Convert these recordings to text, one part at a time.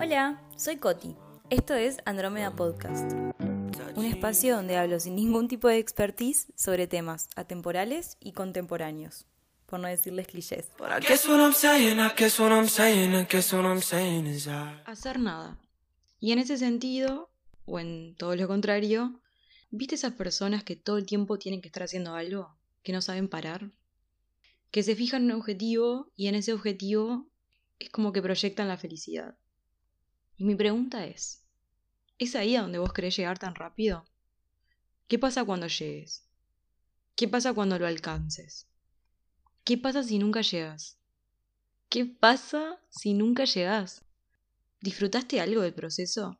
Hola, soy Coti. Esto es Andrómeda Podcast, un espacio donde hablo sin ningún tipo de expertise sobre temas atemporales y contemporáneos, por no decirles clichés. Hacer nada. Y en ese sentido, o en todo lo contrario, ¿viste esas personas que todo el tiempo tienen que estar haciendo algo? Que no saben parar. Que se fijan en un objetivo y en ese objetivo es como que proyectan la felicidad. Y mi pregunta es, ¿es ahí a donde vos querés llegar tan rápido? ¿Qué pasa cuando llegues? ¿Qué pasa cuando lo alcances? ¿Qué pasa si nunca llegas? ¿Qué pasa si nunca llegas? ¿Disfrutaste algo del proceso?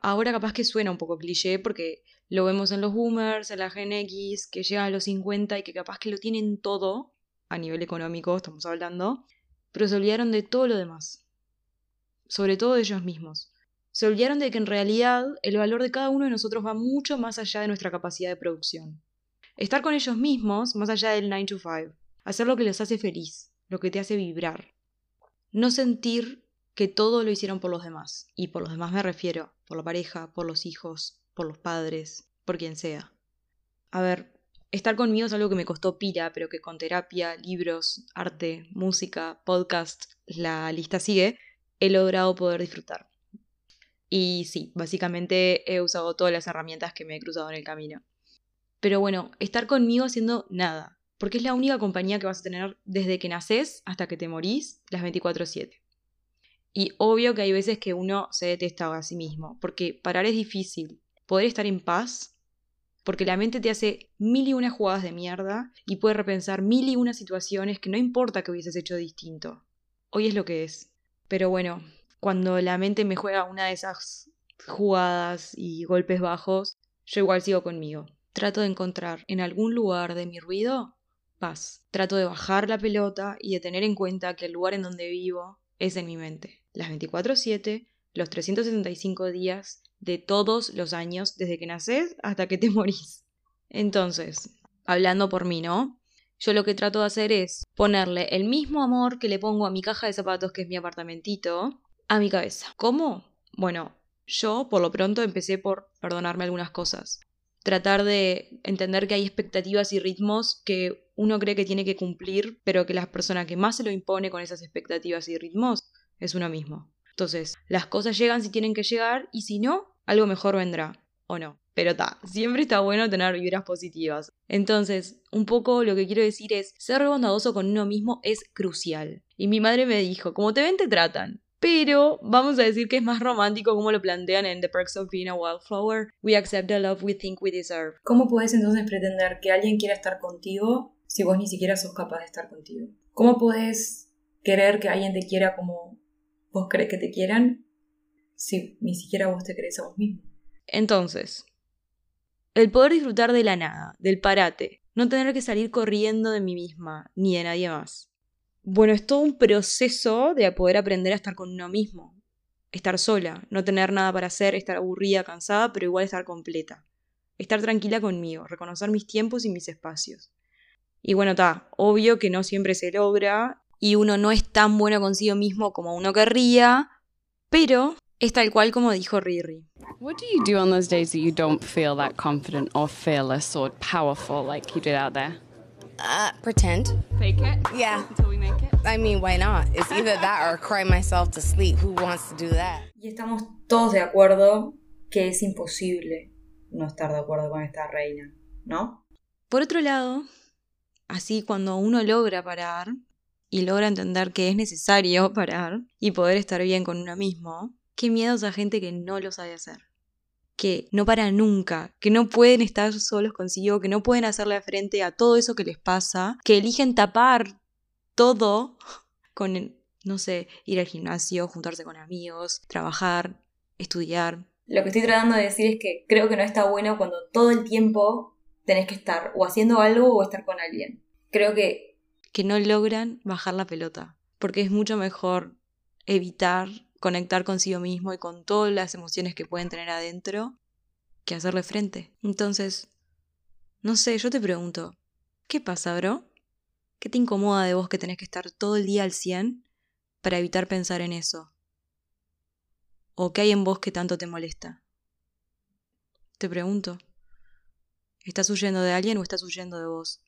Ahora capaz que suena un poco cliché porque lo vemos en los boomers, en la Gen X, que llegan a los 50 y que capaz que lo tienen todo, a nivel económico estamos hablando, pero se olvidaron de todo lo demás, sobre todo de ellos mismos. Se olvidaron de que en realidad el valor de cada uno de nosotros va mucho más allá de nuestra capacidad de producción. Estar con ellos mismos, más allá del 9 to 5. Hacer lo que les hace feliz, lo que te hace vibrar. No sentir que todo lo hicieron por los demás. Y por los demás me refiero, por la pareja, por los hijos, por los padres, por quien sea. A ver, Estar conmigo es algo que me costó pira, pero que con terapia, libros, arte, música, podcast, la lista sigue, he logrado poder disfrutar. Y sí, básicamente he usado todas las herramientas que me he cruzado en el camino. Pero bueno, estar conmigo haciendo nada, porque es la única compañía que vas a tener desde que naces hasta que te morís, las 24/7. Y obvio que hay veces que uno se detesta a sí mismo, porque parar es difícil. Poder estar en paz porque la mente te hace mil y una jugadas de mierda y puede repensar mil y una situaciones que no importa que hubieses hecho distinto. Hoy es lo que es. Pero bueno, cuando la mente me juega una de esas jugadas y golpes bajos, yo igual sigo conmigo. Trato de encontrar en algún lugar de mi ruido paz. Trato de bajar la pelota y de tener en cuenta que el lugar en donde vivo es en mi mente. Las 24/7, los 365 días de todos los años, desde que naces hasta que te morís. Entonces, hablando por mí, ¿no? Yo lo que trato de hacer es ponerle el mismo amor que le pongo a mi caja de zapatos, que es mi apartamentito, a mi cabeza. ¿Cómo? Bueno, yo por lo pronto empecé por perdonarme algunas cosas. Tratar de entender que hay expectativas y ritmos que uno cree que tiene que cumplir, pero que la persona que más se lo impone con esas expectativas y ritmos es uno mismo. Entonces, las cosas llegan si tienen que llegar y si no, algo mejor vendrá, o no. Pero está, siempre está bueno tener vibras positivas. Entonces, un poco lo que quiero decir es, ser bondadoso con uno mismo es crucial. Y mi madre me dijo, como te ven, te tratan. Pero vamos a decir que es más romántico como lo plantean en The Perks of Being a Wildflower. We accept the love we think we deserve. ¿Cómo puedes entonces pretender que alguien quiera estar contigo si vos ni siquiera sos capaz de estar contigo? ¿Cómo puedes querer que alguien te quiera como vos crees que te quieran si ni siquiera vos te crees a vos mismo. Entonces, el poder disfrutar de la nada, del parate, no tener que salir corriendo de mí misma, ni de nadie más. Bueno, es todo un proceso de poder aprender a estar con uno mismo. Estar sola, no tener nada para hacer, estar aburrida, cansada, pero igual estar completa. Estar tranquila conmigo, reconocer mis tiempos y mis espacios. Y bueno, está, obvio que no siempre se logra y uno no es tan bueno consigo mismo como uno querría, pero es tal cual como dijo Riri. What do you do on those days that you don't feel that confident or fearless or powerful like you did out there? Uh, pretend. Fake it? Yeah. Until we make it? I mean, why not? It's either that or cry myself to sleep. Who wants to do that? Y estamos todos de acuerdo que es imposible no estar de acuerdo con esta reina, ¿no? Por otro lado, así cuando uno logra parar y logra entender que es necesario parar y poder estar bien con uno mismo, Qué miedo a gente que no lo sabe hacer. Que no para nunca, que no pueden estar solos consigo, que no pueden hacerle frente a todo eso que les pasa, que eligen tapar todo con, no sé, ir al gimnasio, juntarse con amigos, trabajar, estudiar. Lo que estoy tratando de decir es que creo que no está bueno cuando todo el tiempo tenés que estar o haciendo algo o estar con alguien. Creo que... Que no logran bajar la pelota, porque es mucho mejor evitar conectar consigo mismo y con todas las emociones que pueden tener adentro que hacerle frente. Entonces, no sé, yo te pregunto, ¿qué pasa, bro? ¿Qué te incomoda de vos que tenés que estar todo el día al 100 para evitar pensar en eso? ¿O qué hay en vos que tanto te molesta? Te pregunto. ¿Estás huyendo de alguien o estás huyendo de vos?